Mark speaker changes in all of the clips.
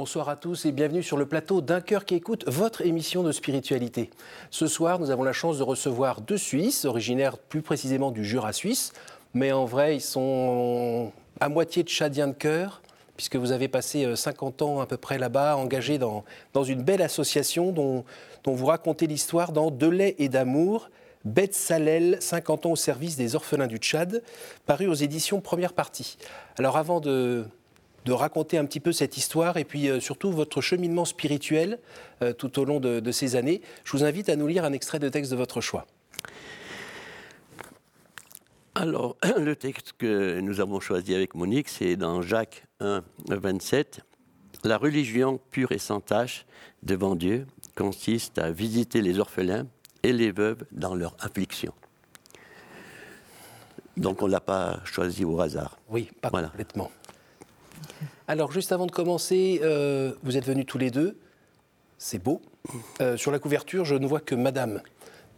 Speaker 1: Bonsoir à tous et bienvenue sur le plateau d'un cœur qui écoute votre émission de spiritualité. Ce soir, nous avons la chance de recevoir deux Suisses, originaires plus précisément du Jura suisse, mais en vrai, ils sont à moitié tchadiens de cœur, puisque vous avez passé 50 euh, ans à peu près là-bas, engagés dans, dans une belle association dont, dont vous racontez l'histoire dans De lait et d'amour, Beth Salel, 50 ans au service des orphelins du Tchad, paru aux éditions Première Partie. Alors avant de, de raconter un petit peu cette histoire et puis euh, surtout votre cheminement spirituel euh, tout au long de, ces années. Je vous invite à nous lire un extrait de texte de votre choix.
Speaker 2: Alors, le texte que nous avons choisi avec Monique, c'est dans Jacques 1, 27. La religion pure et sans tache devant Dieu consiste à visiter les orphelins et les veuves dans leur affliction. Donc on ne l'a pas choisi au hasard.
Speaker 1: Oui, pas complètement. Alors, juste avant de commencer, euh, vous êtes venus tous les deux. C'est beau. Euh, sur la couverture, je ne vois que Madame.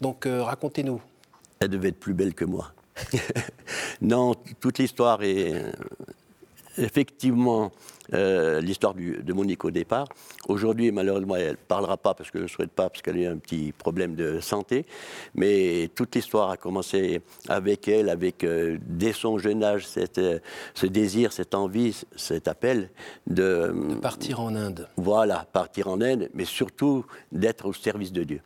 Speaker 1: Donc, euh, racontez-nous.
Speaker 2: Elle devait être plus belle que moi. non, toute l'histoire est effectivement euh, l'histoire de Monique au départ. Aujourd'hui, malheureusement, elle ne parlera pas parce que je ne souhaite pas, parce qu'elle a eu un petit problème de santé. Mais toute l'histoire a commencé avec elle, avec euh, dès son jeune âge, cette, euh, ce désir, cette envie, cet appel de,
Speaker 1: de partir en Inde.
Speaker 2: Voilà, partir en Inde, mais surtout d'être au service de Dieu.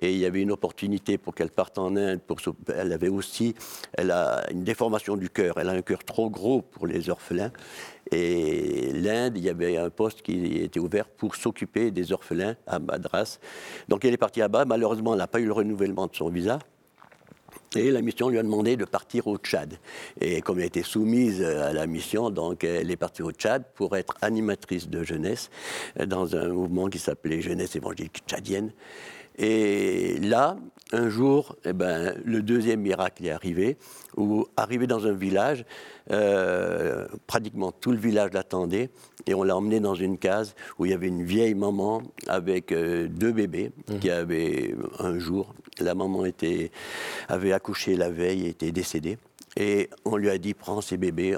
Speaker 2: Et il y avait une opportunité pour qu'elle parte en Inde. Elle avait aussi elle a une déformation du cœur. Elle a un cœur trop gros pour les orphelins. Et l'Inde, il y avait un poste qui était ouvert pour s'occuper des orphelins à Madras. Donc elle est partie là-bas. Malheureusement, elle n'a pas eu le renouvellement de son visa. Et la mission lui a demandé de partir au Tchad. Et comme elle était soumise à la mission, donc elle est partie au Tchad pour être animatrice de jeunesse dans un mouvement qui s'appelait Jeunesse évangélique tchadienne. Et là, un jour, eh ben, le deuxième miracle est arrivé, où arrivé dans un village, euh, pratiquement tout le village l'attendait, et on l'a emmené dans une case où il y avait une vieille maman avec euh, deux bébés mmh. qui avaient un jour. La maman était, avait accouché la veille et était décédée. Et on lui a dit, prends ces bébés,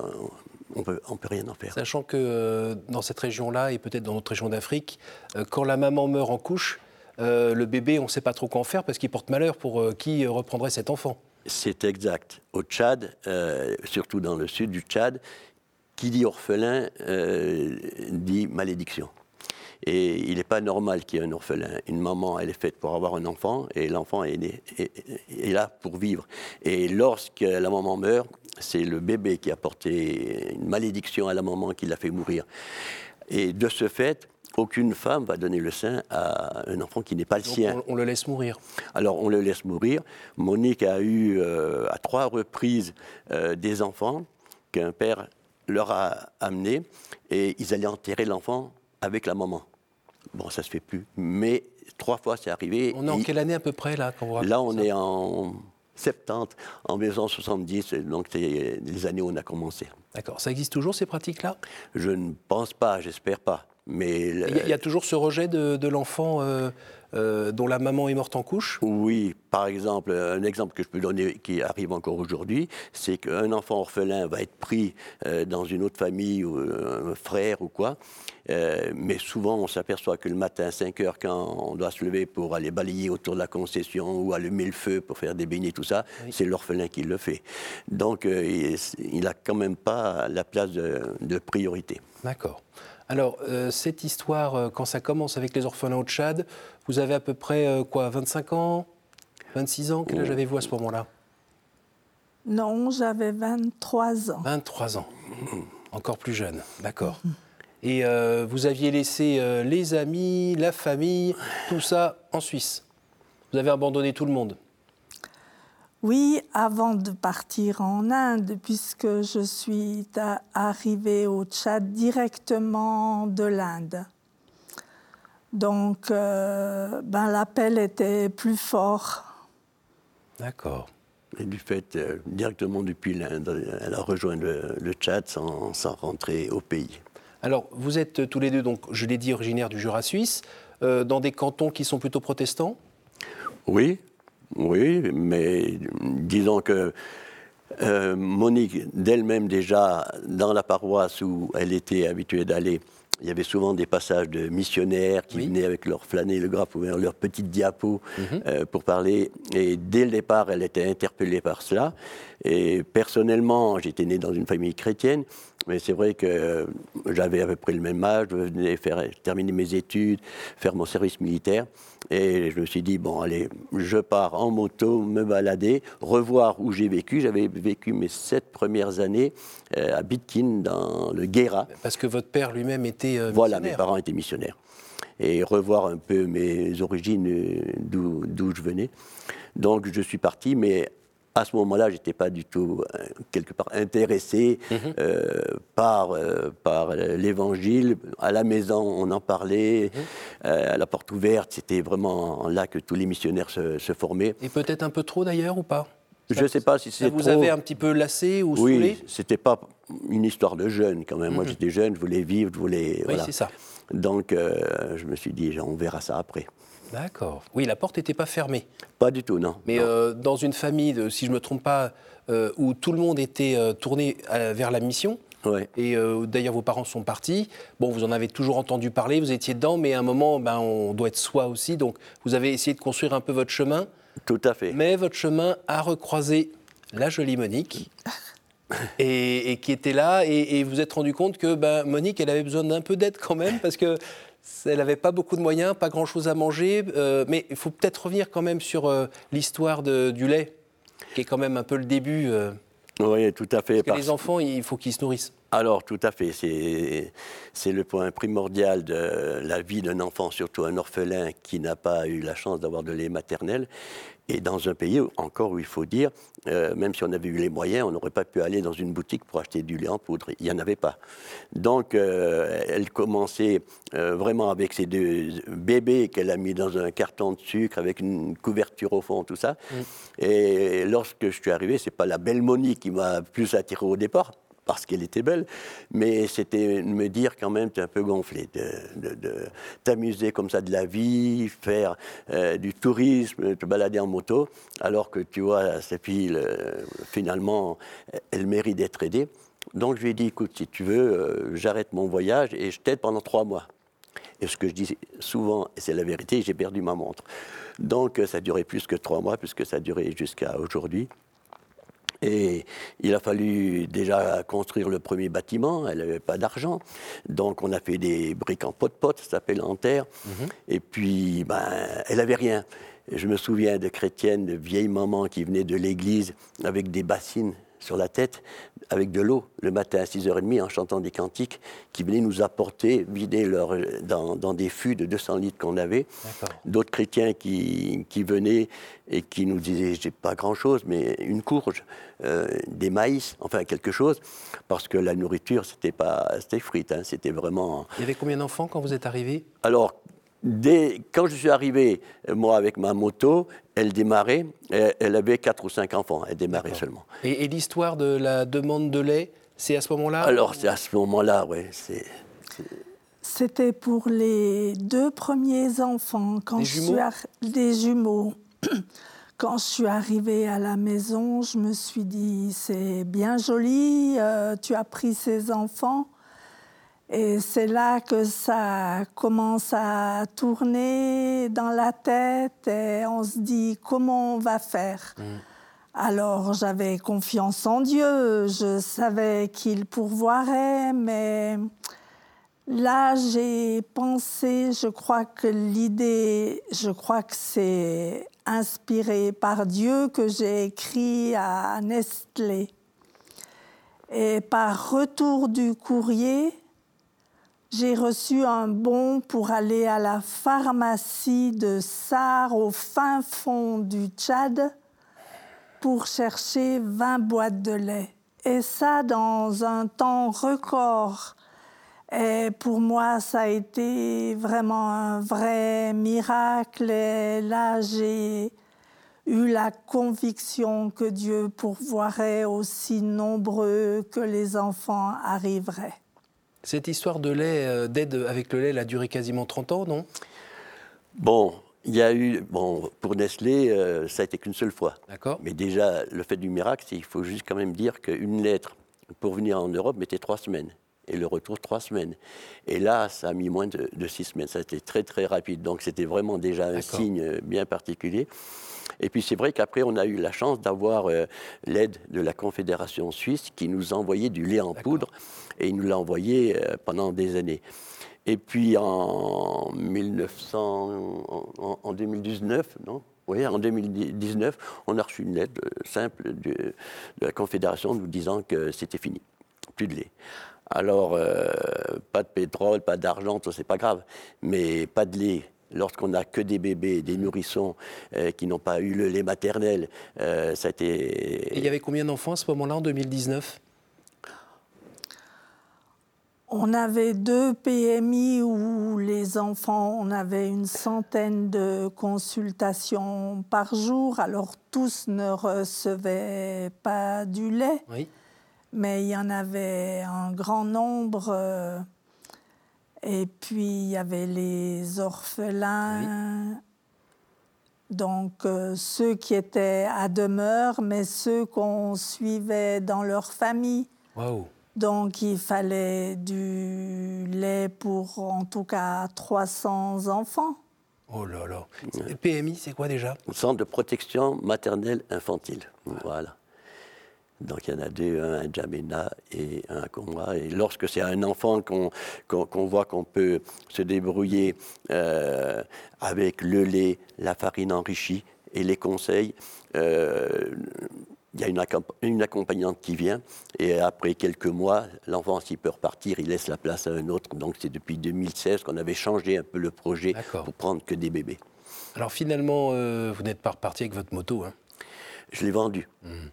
Speaker 2: on peut, ne peut rien en faire.
Speaker 1: Sachant que euh, dans cette région-là, et peut-être dans d'autres régions d'Afrique, quand la maman meurt en couche, euh, le bébé, on ne sait pas trop quoi en faire parce qu'il porte malheur pour euh, qui reprendrait cet enfant.
Speaker 2: C'est exact. Au Tchad, euh, surtout dans le sud du Tchad, qui dit orphelin dit malédiction. Et il n'est pas normal qu'il y ait un orphelin. Une maman, elle est faite pour avoir un enfant et l'enfant est, est, là pour vivre. Et lorsque la maman meurt, c'est le bébé qui a porté une malédiction à la maman qui l'a fait mourir. Et de ce fait, aucune femme va donner le sein à un enfant qui n'est pas le sien.
Speaker 1: On, le laisse mourir.
Speaker 2: Alors on le laisse mourir. Monique a eu euh, à trois reprises euh, des enfants qu'un père leur a amenés et ils allaient enterrer l'enfant avec la maman. Bon, ça se fait plus. Mais trois fois c'est arrivé.
Speaker 1: On est en quelle année à peu près là
Speaker 2: Là, on est en 70, en 1970, donc c'est les années où on a commencé.
Speaker 1: D'accord. Ça existe toujours ces pratiques-là?
Speaker 2: Je ne pense pas, j'espère pas.
Speaker 1: Il y, a toujours ce rejet de, l'enfant euh, euh, dont la maman est morte en couche
Speaker 2: Oui, par exemple, un exemple que je peux donner qui arrive encore aujourd'hui, c'est qu'un enfant orphelin va être pris euh, dans une autre famille, ou un frère ou quoi, mais souvent on s'aperçoit que le matin à 5 heures, quand on doit se lever pour aller balayer autour de la concession ou allumer le feu pour faire des beignets, tout ça, c'est l'orphelin qui le fait. Donc il n'a quand même pas la place de priorité.
Speaker 1: D'accord. Alors, euh, cette histoire, euh, quand ça commence avec les orphelins au Tchad, vous avez à peu près euh, quoi, 25 ans 26 ans Quel âge avez-vous à ce moment-là?
Speaker 3: Non, j'avais 23 ans.
Speaker 1: 23 ans. Encore plus jeune, d'accord. Et vous aviez laissé les amis, la famille, tout ça en Suisse? Vous avez abandonné tout le monde?
Speaker 3: Oui, avant de partir en Inde, puisque je suis arrivée au Tchad directement de l'Inde. Donc, euh, ben, l'appel était plus fort.
Speaker 1: D'accord.
Speaker 2: Et du fait, euh, directement depuis l'Inde, elle a rejoint le, Tchad sans, sans, rentrer au pays.
Speaker 1: Alors, vous êtes tous les deux, donc, je l'ai dit, originaires du Jura suisse, euh, dans des cantons qui sont plutôt protestants?
Speaker 2: Oui, oui, mais disons que euh, Monique, d'elle-même déjà, dans la paroisse où elle était habituée d'aller, il y avait souvent des passages de missionnaires qui venaient avec leur flâner le graphe ou leur petite diapo mhm. euh, pour parler. Et dès le départ, elle était interpellée par cela. Et personnellement, j'étais né dans une famille chrétienne, mais c'est vrai que j'avais à peu près le même âge, je venais faire, terminer mes études, faire mon service militaire. Et je me suis dit, bon, allez, je pars en moto, me balader, revoir où j'ai vécu. J'avais vécu mes sept premières années euh, à Bitkin, dans le Guéra.
Speaker 1: Parce que votre père lui-même était
Speaker 2: euh, Voilà, mes parents étaient missionnaires. Et revoir un peu mes origines, euh, d'où je venais. Donc je suis parti, mais à ce moment-là, je n'étais pas du tout, euh, quelque part, intéressé mhm. euh, par, euh, par l'évangile. À la maison, on en parlait, mhm. à la porte ouverte, c'était vraiment là que tous les missionnaires se, formaient.
Speaker 1: Et peut-être un peu trop d'ailleurs ou pas?
Speaker 2: Je ne sais pas si c'est
Speaker 1: vous avez un petit peu lassé ou
Speaker 2: oui,
Speaker 1: Oui,
Speaker 2: c'était pas une histoire de jeune quand même. Moi, mhm. j'étais jeune, je voulais vivre, je voulais.
Speaker 1: Oui, c'est ça.
Speaker 2: Donc, je me suis dit, on verra ça après.
Speaker 1: D'accord. Oui, la porte n'était pas fermée.
Speaker 2: Pas du tout, non.
Speaker 1: Mais euh, dans une famille, si je ne me trompe pas, euh, où tout le monde était euh, tourné vers la mission, et d'ailleurs vos parents sont partis, bon, vous en avez toujours entendu parler, vous étiez dedans, mais à un moment, ben, on doit être soi aussi, donc vous avez essayé de construire un peu votre chemin.
Speaker 2: Tout à fait.
Speaker 1: Mais votre chemin a recroisé la jolie Monique. Et, qui était là, et, vous vous êtes rendu compte que ben, Monique, elle avait besoin d'un peu d'aide quand même, parce que elle n'avait pas beaucoup de moyens, pas grand-chose à manger, euh, mais il faut peut-être revenir quand même sur euh, l'histoire du lait, qui est quand même un peu le début. Euh.
Speaker 2: oui, tout à fait.
Speaker 1: Parce que les enfants, il faut qu'ils se nourrissent.
Speaker 2: Alors, tout à fait. C'est le point primordial de la vie d'un enfant, surtout un orphelin qui n'a pas eu la chance d'avoir de lait maternel. Et dans un pays encore où il faut dire, euh, même si on avait eu les moyens, on n'aurait pas pu aller dans une boutique pour acheter du lait en poudre. Il n'y en avait pas. Donc, euh, elle commençait euh, vraiment avec ses deux bébés qu'elle a mis dans un carton de sucre avec une couverture au fond, tout ça. Mm. Et lorsque je suis arrivé, c'est pas la belle Monique qui m'a plus attiré au départ parce qu'elle était belle, mais c'était me dire quand même, tu es un peu gonflé, de, t'amuser comme ça de la vie, faire euh, du tourisme, te balader en moto, alors que tu vois, cette fille, finalement, elle mérite d'être aidée. Donc je lui ai dit, écoute, si tu veux, euh, j'arrête mon voyage et je t'aide pendant trois mois. Et ce que je dis souvent, et c'est la vérité, j'ai perdu ma montre. Donc ça a duré plus que trois mois, puisque ça a duré jusqu'à aujourd'hui. Et il a fallu déjà construire le premier bâtiment, elle n'avait pas d'argent. Donc on a fait des briques en pot-pot, ça s'appelle en terre. Mhm. Et puis, ben, elle n'avait rien. Je me souviens de chrétiennes, de vieilles mamans qui venaient de l'église avec des bassines sur la tête avec de l'eau le matin à 6h30 en chantant des cantiques qui venaient nous apporter, vider leur, dans, dans des fûts de 200 litres qu'on avait. D'autres chrétiens qui, qui, venaient et qui nous disaient, j'ai pas grand-chose, mais une courge, euh, des maïs, enfin quelque chose, parce que la nourriture, c'était pas c'était frites, hein, c'était vraiment...
Speaker 1: Il y avait combien d'enfants quand vous êtes arrivé
Speaker 2: Alors, quand je suis arrivé, moi, avec ma moto, elle démarrait, elle avait quatre ou cinq enfants, elle démarrait seulement.
Speaker 1: Et, l'histoire de la demande de lait, c'est à ce moment-là
Speaker 2: Alors, c'est à ce moment-là, oui.
Speaker 3: C'était pour les deux premiers enfants, quand des je jumeaux suis des jumeaux. Quand je suis arrivée à la maison, je me suis dit, c'est bien joli, euh, tu as pris ces enfants, et c'est là que ça commence à tourner dans la tête et on se dit comment on va faire? Mm. Alors j'avais confiance en Dieu, je savais qu'il pourvoirait, mais là j'ai pensé, je crois que l'idée, je crois que c'est inspiré par Dieu que j'ai écrit à Nestlé. Et par retour du courrier, j'ai reçu un bon pour aller à la pharmacie de Sar au fin fond du Tchad pour chercher 20 boîtes de lait. Et ça dans un temps record. Et pour moi, ça a été vraiment un vrai miracle. Et là, j'ai eu la conviction que Dieu pourvoirait aussi nombreux que les enfants arriveraient.
Speaker 1: Cette histoire de lait, euh, d'aide avec le lait, elle a duré quasiment 30 ans, non?
Speaker 2: Bon, il y a eu, bon, pour Nestlé, euh, ça a été qu'une seule fois.
Speaker 1: D'accord.
Speaker 2: Mais déjà, le fait du miracle, c'est qu'il faut juste quand même dire qu'une lettre pour venir en Europe mettait trois semaines. et le retour trois semaines. Et là, ça a mis moins de, six semaines. Ça a été très très rapide. Donc c'était vraiment déjà un signe bien particulier. Et puis c'est vrai qu'après, on a eu la chance d'avoir euh, l'aide de la Confédération suisse qui nous envoyait du lait en poudre et il nous l'a envoyé euh, pendant des années. Et puis en, 1900, en, 2019, non oui, en 2019, on a reçu une lettre euh, simple de, la Confédération nous disant que c'était fini, plus de lait. Alors, pas de pétrole, pas d'argent, ça c'est pas grave, mais pas de lait, lorsqu'on n'a que des bébés, des nourrissons euh, qui n'ont pas eu le lait maternel, euh, ça a été...
Speaker 1: Et il y avait combien d'enfants à ce moment-là, en 2019
Speaker 3: on avait deux PMI où les enfants, on avait une centaine de consultations par jour. Alors tous ne recevaient pas du lait, oui. mais il y en avait un grand nombre. Euh, et puis il y avait les orphelins, donc euh, ceux qui étaient à demeure, mais ceux qu'on suivait dans leur famille. Donc il fallait du lait pour en tout cas 300 enfants.
Speaker 1: Oh là là. PMI, c'est quoi déjà?
Speaker 2: Centre de protection maternelle infantile. Voilà. Donc il y en a deux, un à Jamena et un à. Et lorsque c'est un enfant qu'on voit qu'on peut se débrouiller euh, avec le lait, la farine enrichie et les conseils, euh, il y a une, une, accompagnante qui vient et après quelques mois, l'enfant, s'il peut repartir, il laisse la place à un autre. Donc c'est depuis 2016 qu'on avait changé un peu le projet pour prendre que des bébés.
Speaker 1: Alors finalement, euh, vous n'êtes pas reparti avec votre moto hein?
Speaker 2: Je l'ai vendue. Mmh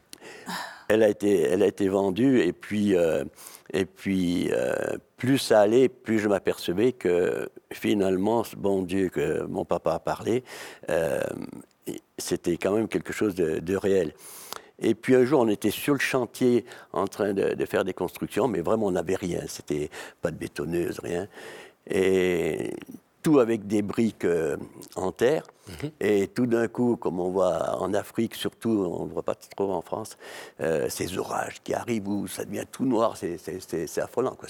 Speaker 2: elle a été, elle a été vendue et puis, euh, et puis euh, plus ça allait, plus je m'apercevais que finalement, ce bon Dieu que mon papa a parlé, c'était quand même quelque chose de, réel. Et puis un jour, on était sur le chantier en train de, de faire des constructions, mais vraiment, on n'avait rien. C'était pas de bétonneuse, rien. Et tout avec des briques euh, en terre. Mhm. Et tout d'un coup, comme on voit en Afrique, surtout, on ne voit pas trop en France, euh, ces orages qui arrivent où ça devient tout noir, c'est affolant. Quoi.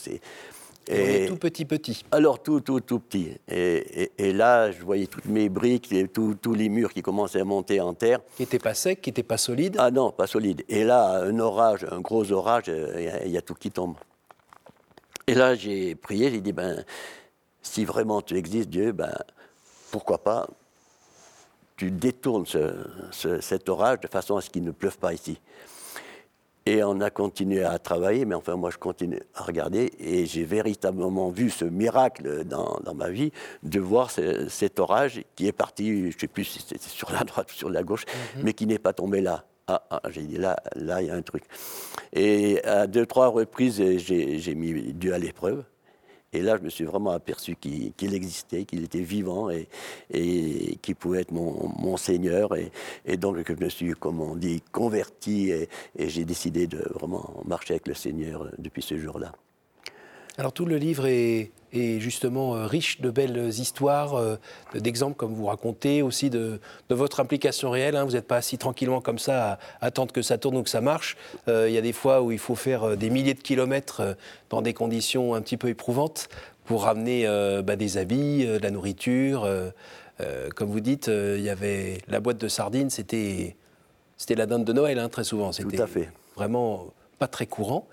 Speaker 1: Et, tout petit petit.
Speaker 2: Alors tout, tout, tout petit. Et, et, là, je voyais toutes mes briques, tous les murs qui commençaient à monter en terre.
Speaker 1: Qui n'étaient pas secs, qui n'étaient pas solides
Speaker 2: Ah non, pas solides. Et là, un orage, un gros orage, il y, a tout qui tombe. Et là, j'ai prié, j'ai dit, ben, si vraiment tu existes, Dieu, ben, pourquoi pas tu détournes cet orage de façon à ce qu'il ne pleuve pas ici. Et on a continué à travailler, mais enfin moi je continue à regarder et j'ai véritablement vu ce miracle dans, ma vie de voir cet orage qui est parti, je ne sais plus si c'était sur la droite ou sur la gauche, mhm. mais qui n'est pas tombé là. Ah, ah j'ai dit là, là il y a un truc. Et à deux, trois reprises, j'ai mis Dieu à l'épreuve. Et là, je me suis vraiment aperçu qu'il existait, qu'il était vivant et, et qu'il pouvait être mon, Seigneur. Et, donc, je me suis, comme on dit, converti et, et j'ai décidé de vraiment marcher avec le Seigneur depuis ce jour-là.
Speaker 1: Alors, tout le livre est, et justement euh, riche de belles histoires, euh, d'exemples comme vous racontez, aussi de, votre implication réelle. Hein. Vous n'êtes pas assis tranquillement comme ça à, attendre que ça tourne ou que ça marche. Euh, il y a des fois où il faut faire des milliers de kilomètres dans des conditions un petit peu éprouvantes pour ramener bah, des habits, de la nourriture. comme vous dites, il y avait la boîte de sardines, c'était c'était la dinde de Noël hein, très souvent.
Speaker 2: Tout à fait.
Speaker 1: Vraiment pas très courant.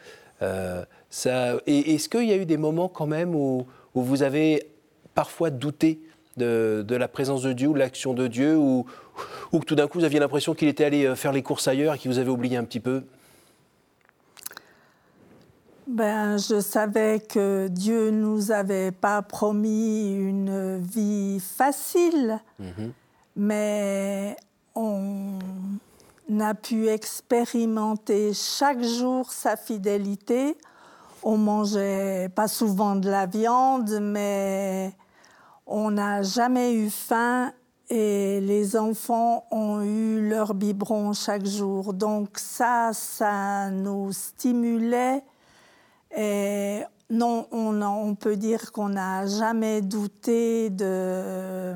Speaker 1: Est-ce qu'il y a eu des moments quand même où, vous avez parfois douté de, la présence de Dieu ou de l'action de Dieu, ou, que tout d'un coup vous aviez l'impression qu'il était allé euh, faire les courses ailleurs et qu'il vous avait oublié un petit peu?
Speaker 3: Ben, je savais que Dieu nous avait pas promis une vie facile, mhm. mais on a pu expérimenter chaque jour sa fidélité on mangeait pas souvent de la viande, mais on n'a jamais eu faim et les enfants ont eu leur biberon chaque jour. Donc ça, ça nous stimulait. Et non, on, peut dire qu'on n'a jamais douté de,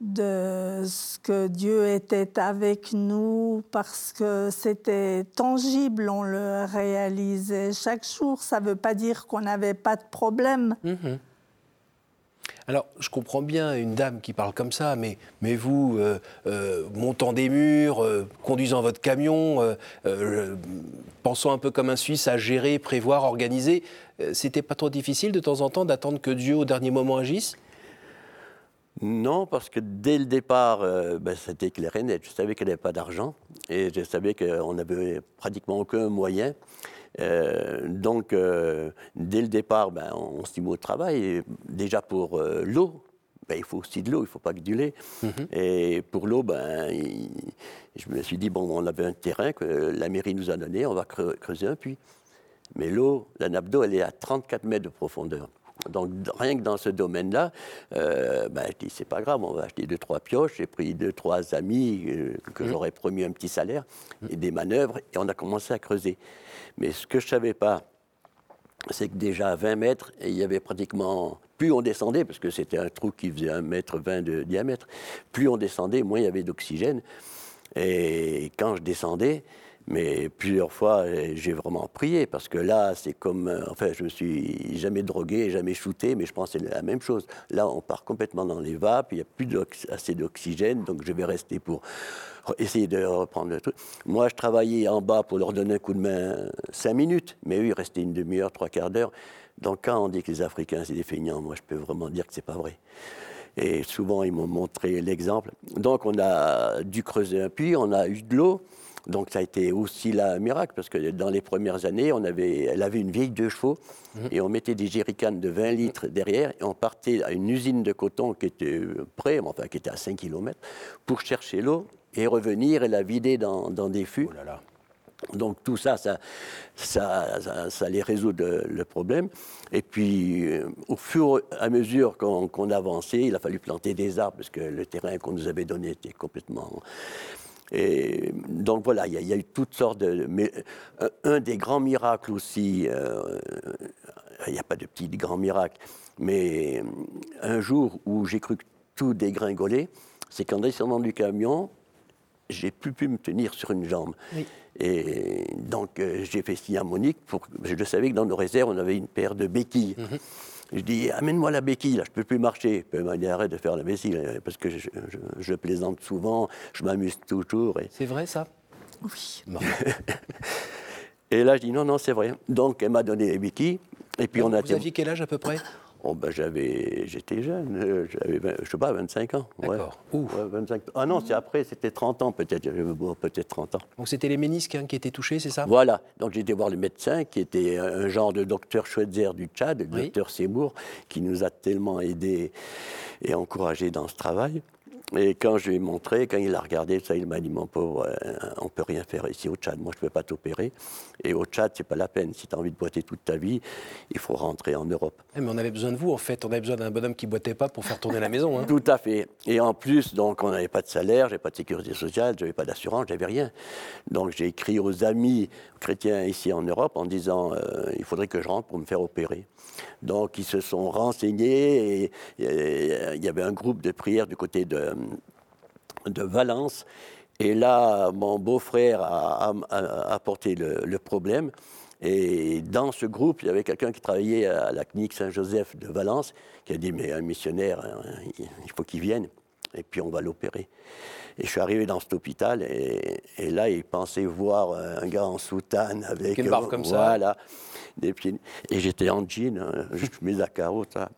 Speaker 3: de ce que Dieu était avec nous parce que c'était tangible, on le réalisait chaque jour. Ça ne veut pas dire qu'on n'avait pas de problème. Mhm.
Speaker 1: Alors, je comprends bien une dame qui parle comme ça, mais, vous, euh, euh, montant des murs, euh, conduisant votre camion, pensant un peu comme un Suisse à gérer, prévoir, organiser, c'était pas trop difficile de temps en temps d'attendre que Dieu au dernier moment agisse?
Speaker 2: Non, parce que dès le départ, ben, c'était clair et net. Je savais qu'il n'y avait pas d'argent et je savais qu'on n'avait pratiquement aucun moyen. Euh, donc, euh, dès le départ, ben, on s'y met au travail. déjà pour euh, l'eau, ben, il faut aussi de l'eau, il ne faut pas que du lait. Mhm. Et pour l'eau, ben, je me suis dit, bon, on avait un terrain que la mairie nous a donné, on va creuser un puits. Mais l'eau, la nappe d'eau, elle est à 34 mètres de profondeur. Donc, rien que dans ce domaine-là, euh, ben, je dis, c'est pas grave, on va acheter deux, trois pioches. J'ai pris deux, trois amis que mmh. j'aurais promis un petit salaire et des manœuvres, et on a commencé à creuser. Mais ce que je ne savais pas, c'est que déjà à 20 mètres, il y avait pratiquement. Plus on descendait, parce que c'était un trou qui faisait 1 mètre 20 de diamètre, plus on descendait, moins il y avait d'oxygène. Et quand je descendais, mais plusieurs fois, j'ai vraiment prié, parce que là, c'est comme. Euh, enfin, je me suis jamais drogué, jamais shooté, mais je pense que c'est la même chose. Là, on part complètement dans les vapes, il n'y a plus assez d'oxygène, donc je vais rester pour essayer de reprendre le truc. Moi, je travaillais en bas pour leur donner un coup de main cinq minutes, mais eux, ils restaient une demi-heure, trois quarts d'heure. Donc, quand on dit que les Africains, c'est des feignants, moi, je peux vraiment dire que c'est pas vrai. Et souvent, ils m'ont montré l'exemple. Donc, on a dû creuser un puits, on a eu de l'eau. Donc ça a été aussi là un miracle, parce que dans les premières années, on avait, elle avait une vieille deux chevaux, mhm. et on mettait des jerrycans de 20 litres derrière, et on partait à une usine de coton qui était près, enfin qui était à 5 km, pour chercher l'eau et revenir et la vider dans, des fûts. Oh Donc tout ça ça, ça, ça, allait résoudre le problème. Et puis, euh, au fur et à mesure qu'on avançait, il a fallu planter des arbres, parce que le terrain qu'on nous avait donné était complètement et donc voilà, il y, a eu toutes sortes de. Mais euh, un des grands miracles aussi, euh, il n'y a pas de petits grands miracles, mais euh, un jour où j'ai cru que tout dégringolait, c'est qu'en descendant du camion, j'ai plus pu me tenir sur une jambe. Et donc j'ai fait signe à Monique, pour, je savais que dans nos réserves, on avait une paire de béquilles. Mhm. Je dis, amène-moi la béquille, là, je ne peux plus marcher. Elle m'a dit, arrête de faire la béquille, parce que je, plaisante souvent, je m'amuse toujours. Et...
Speaker 1: C'est vrai, ça?
Speaker 3: Oui.
Speaker 2: et là, je dis, non, non, c'est vrai. Donc, elle m'a donné les béquilles. Et puis, on a...
Speaker 1: Vous aviez quel âge à peu près?
Speaker 2: Oh, ben, j'avais, j'étais jeune, euh, j'avais, je sais pas, 25 ans.
Speaker 1: D'accord.
Speaker 2: Ouais. 25... Ah non, c'est après, c'était 30 ans peut-être, peut-être 30 ans.
Speaker 1: Donc c'était les ménisques hein, qui étaient touchés, c'est ça?
Speaker 2: Voilà, donc j'ai été voir le médecin qui était un genre de docteur Schweitzer du Tchad, le docteur Seymour, qui nous a tellement aidés et encouragés dans ce travail. Et quand je lui ai montré, quand il a regardé ça, il m'a dit Mon pauvre, euh, on ne peut rien faire ici au Tchad. Moi, je ne peux pas t'opérer. Et au Tchad, c'est pas la peine. Si tu as envie de boiter toute ta vie, il faut rentrer en Europe.
Speaker 1: Eh, mais on avait besoin de vous, en fait. On avait besoin d'un bonhomme qui boitait pas pour faire tourner la maison. Hein.
Speaker 2: Tout à fait. Et en plus, donc, on n'avait pas de salaire, j'avais pas de sécurité sociale, j'avais pas d'assurance, j'avais rien. Donc, j'ai écrit aux amis chrétiens ici en Europe en disant euh, Il faudrait que je rentre pour me faire opérer. Donc, ils se sont renseignés et il y avait un groupe de prière du côté de de Valence. Et là, mon beau-frère a, apporté le, problème. Et dans ce groupe, il y avait quelqu'un qui travaillait à la clinique Saint-Joseph de Valence, qui a dit, mais un missionnaire, hein, il faut qu'il vienne, et puis on va l'opérer. Et je suis arrivé dans cet hôpital, et, là, il pensait voir un gars en soutane avec...
Speaker 1: Une barbe comme ça.
Speaker 2: Des. Et j'étais en jean, hein, juste mes carreaux, ça.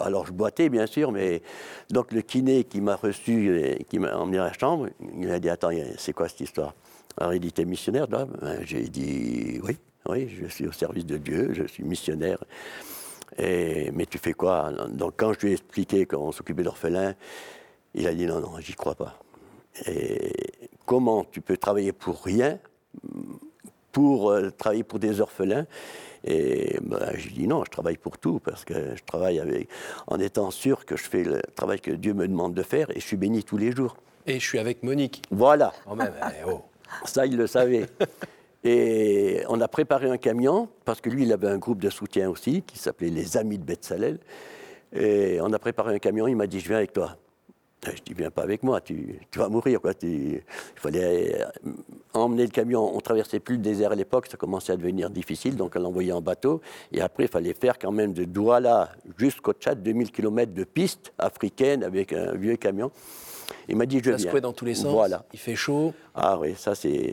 Speaker 2: Alors je boitais, bien sûr, mais donc le kiné qui m'a reçu, qui m'a emmené à la chambre, il a dit Attends, c'est quoi cette histoire? Alors il dit T'es missionnaire, là ben, J'ai dit Oui, oui, je suis au service de Dieu, je suis missionnaire. Et, mais tu fais quoi? Donc quand je lui ai expliqué qu'on s'occupait d'orphelins, il a dit Non, non, j'y crois pas. Et comment tu peux travailler pour rien, pour euh, travailler pour des orphelins et ben, je dis non, je travaille pour tout, parce que je travaille avec, en étant sûr que je fais le travail que Dieu me demande de faire, et je suis béni tous les jours.
Speaker 1: Et je suis avec Monique.
Speaker 2: Voilà.
Speaker 1: même, eh, oh.
Speaker 2: Ça, il le savait. Et on a préparé un camion, parce que lui, il avait un groupe de soutien aussi, qui s'appelait les Amis de Betsalel. Et on a préparé un camion, il m'a dit, je viens avec toi. Je dis, viens pas avec moi, tu, vas mourir. Il fallait euh, emmener le camion. On traversait plus le désert à l'époque, ça commençait à devenir difficile, donc on l'envoyait en bateau. Et après, il fallait faire quand même de Douala jusqu'au Tchad, 2000 km de piste africaine avec un vieux camion. Il m'a dit, je
Speaker 1: ça
Speaker 2: viens.
Speaker 1: dans tous les sens. Voilà. Il fait chaud.
Speaker 2: Ah oui, ça c'est.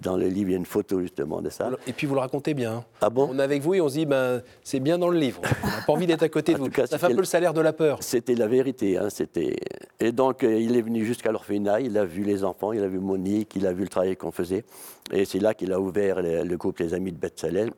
Speaker 2: Dans le livre, il y a une photo justement de ça.
Speaker 1: Et puis vous le racontez bien. Hein.
Speaker 2: Ah bon?
Speaker 1: On est avec vous et on se dit, ben, c'est bien dans le livre. On n'a pas envie d'être à côté de vous. ça fait un peu le salaire de la peur.
Speaker 2: C'était la vérité. Hein, c'était... Et donc, euh, il est venu jusqu'à l'orphelinat, il a vu les enfants, il a vu Monique, il a vu le travail qu'on faisait. Et c'est là qu'il a ouvert le, groupe Les Amis de Bethsalem.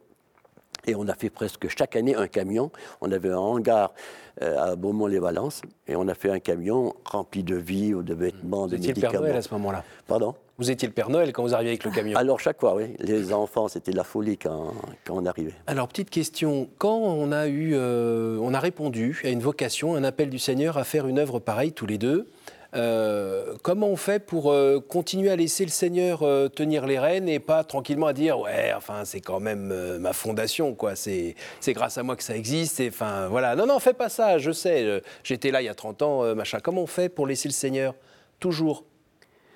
Speaker 2: Et on a fait presque chaque année un camion. On avait un hangar à Beaumont-les-Valences et on a fait un camion rempli de vie, de vêtements,
Speaker 1: vous
Speaker 2: de
Speaker 1: étiez
Speaker 2: médicaments.
Speaker 1: le Père Noël à ce moment-là
Speaker 2: Pardon?
Speaker 1: Vous étiez le Père Noël quand vous arriviez avec le camion
Speaker 2: Alors chaque fois, oui. Les enfants, c'était la folie quand, quand, on arrivait.
Speaker 1: Alors petite question, quand on a eu, euh, on a répondu à une vocation, un appel du Seigneur à faire une œuvre pareille tous les deux, euh, comment on fait pour euh, continuer à laisser le Seigneur euh, tenir les rênes et pas tranquillement à dire ouais enfin c'est quand même ma fondation quoi. C'est grâce à moi que ça existe enfin voilà. Non non fais pas ça je sais. J'étais là il y a 30 ans machin. Comment on fait pour laisser le Seigneur toujours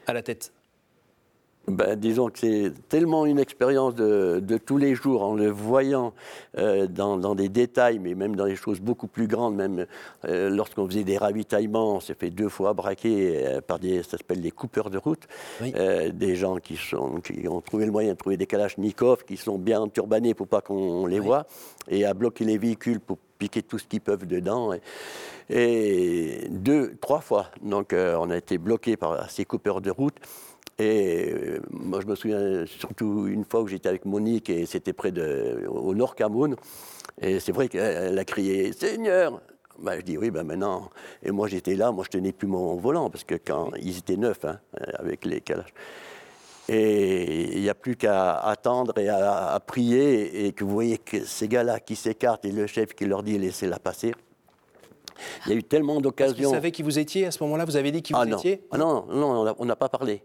Speaker 1: à la tête?
Speaker 2: Ben, disons que c'est tellement une expérience de, tous les jours, en le voyant euh, dans, des détails, mais même dans des choses beaucoup plus grandes, même euh, lorsqu'on faisait des ravitaillements, on s'est fait deux fois braquer euh, par des, ça s'appelle des coupeurs de route, des gens qui, sont, qui ont trouvé le moyen de trouver des kalachnikovs, qui sont bien turbanés pour pas qu'on les voit, et à bloquer les véhicules pour piquer tout ce qu'ils peuvent dedans. Et, deux, trois fois, donc on a été bloqué par ces coupeurs de route. Et euh, moi, je me souviens surtout une fois où j'étais avec Monique et c'était près de, au Nord Cameroun. Et c'est vrai qu'elle a crié Seigneur bah, Je dis oui, ben maintenant. Et moi, j'étais là, moi, je tenais plus mon volant parce que quand ils étaient neufs hein, avec les calages. Et il n'y a plus qu'à attendre et à, prier et que vous voyez que ces gars-là qui s'écartent et le chef qui leur dit laissez-la passer. Il y a eu tellement d'occasions.
Speaker 1: Vous savez qui vous étiez à ce moment-là? Vous avez dit qui vous
Speaker 2: ah,
Speaker 1: étiez?
Speaker 2: Ah non, non, on n'a pas parlé.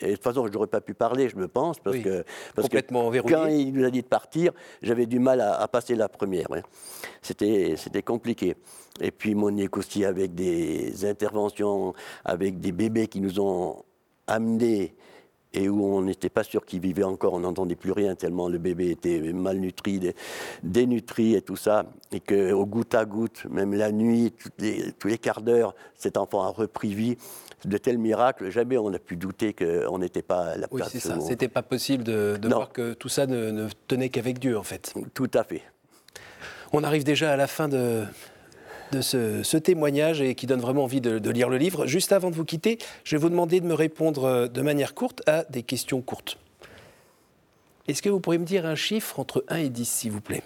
Speaker 2: Et de toute façon, je n'aurais pas pu parler, je me pense, parce que, parce
Speaker 1: Complètement
Speaker 2: que quand il nous a dit de partir, j'avais du mal à, passer la première. C'était, c'était compliqué. Et puis Monique aussi avec des interventions, avec des bébés qui nous ont amenés et où on n'était pas sûr qu'il vivait encore, on n'entendait plus rien tellement le bébé était malnutri, dénutri et tout ça, et qu'au goutte à goutte, même la nuit, tous les quarts d'heure, cet enfant a repris vie de tels miracles, jamais on a pu douter qu'on n'était pas à la place.
Speaker 1: Oui, c'est ça. C'était pas possible de, voir que tout ça ne, tenait qu'avec Dieu, en fait.
Speaker 2: Tout à fait.
Speaker 1: On arrive déjà à la fin de, de ce, témoignage et qui donne vraiment envie de, lire le livre. Juste avant de vous quitter, je vais vous demander de me répondre euh, de manière courte à des questions courtes. Est-ce que vous pourriez me dire un chiffre entre 1 et 10, s'il vous plaît?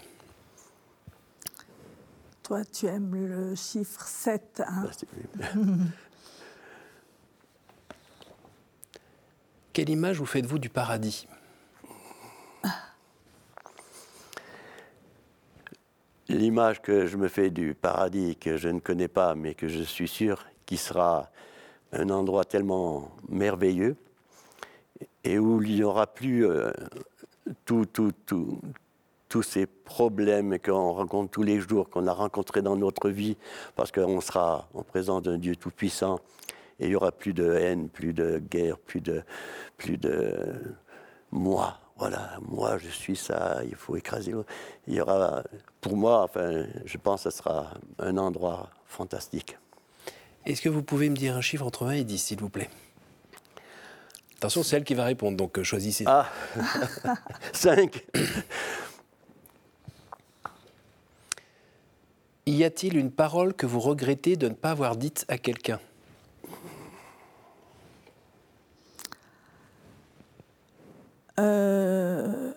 Speaker 3: Toi, tu aimes le chiffre 7. Hein?
Speaker 1: Quelle image vous faites-vous du paradis?
Speaker 2: L'image que je me fais du paradis, que je ne connais pas, mais que je suis sûr qu'il sera un endroit tellement merveilleux et où il n'y aura plus euh, tous ces problèmes qu'on rencontre tous les jours, qu'on a rencontrés dans notre vie, parce qu'on sera en présence d'un Dieu tout-puissant et il n'y aura plus de haine, plus de guerre, plus de, plus de moi. Voilà, moi je suis ça, il faut écraser. Il y aura, pour moi, enfin, je pense que ce sera un endroit fantastique.
Speaker 1: Est-ce que vous pouvez me dire un chiffre entre 1 et 10, s'il vous plaît? Attention, c'est elle qui va répondre, donc euh, choisissez.
Speaker 2: Ah 5
Speaker 1: Y a-t-il une parole que vous regrettez de ne pas avoir dite à quelqu'un?
Speaker 3: Euh,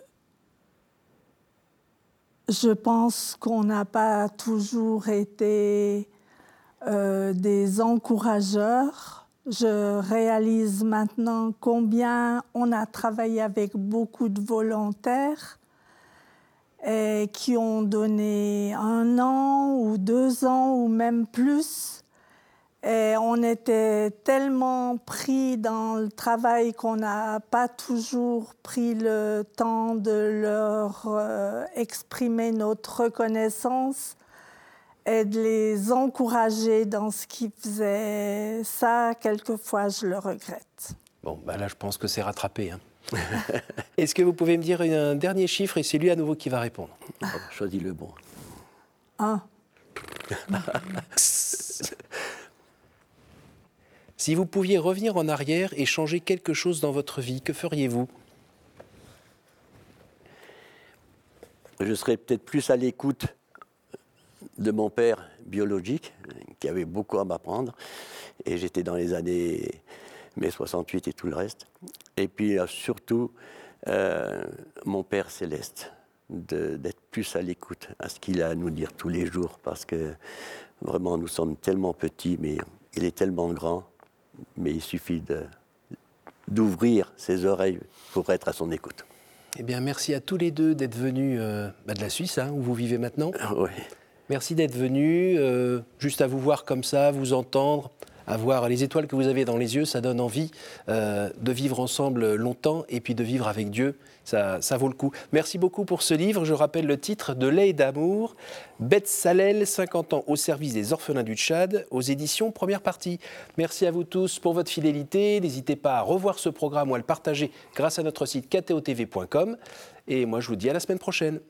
Speaker 3: je pense qu'on n'a pas toujours été euh, des encourageurs. Je réalise maintenant combien on a travaillé avec beaucoup de volontaires et qui ont donné un an ou deux ans ou même plus et on était tellement pris dans le travail qu'on n'a pas toujours pris le temps de leur euh, exprimer notre reconnaissance. Et de les encourager dans ce qu'ils faisaient. Ça, quelquefois, je le regrette.
Speaker 1: Bon, bah là, je pense que c'est rattrapé. Hein. Est-ce que vous pouvez me dire un dernier chiffre et c'est lui à nouveau qui va répondre?
Speaker 2: Choisis le bon.
Speaker 3: Un.
Speaker 1: si vous pouviez revenir en arrière et changer quelque chose dans votre vie, que feriez-vous?
Speaker 2: Je serais peut-être plus à l'écoute de mon père biologique, qui avait beaucoup à m'apprendre. Et j'étais dans les années mai 68 et tout le reste. Et puis euh, surtout, euh, mon père céleste, d'être plus à l'écoute à ce qu'il a à nous dire tous les jours, parce que vraiment nous sommes tellement petits, mais il est tellement grand, mais il suffit d'ouvrir ses oreilles pour être à son écoute.
Speaker 1: Eh bien, merci à tous les deux d'être venus euh, bah, de la Suisse, hein, où vous vivez maintenant.
Speaker 2: Oui.
Speaker 1: Merci d'être venus. Euh, juste à vous voir comme ça, vous entendre, avoir les étoiles que vous avez dans les yeux, ça donne envie euh, de vivre ensemble longtemps et puis de vivre avec Dieu. Ça, ça, vaut le coup. Merci beaucoup pour ce livre. Je rappelle le titre de Lait d'amour, Beth Salel, 50 ans au service des orphelins du Tchad, aux éditions Première Partie. Merci à vous tous pour votre fidélité. N'hésitez pas à revoir ce programme ou à le partager grâce à notre site ktotv.com. Et moi, je vous dis à la semaine prochaine.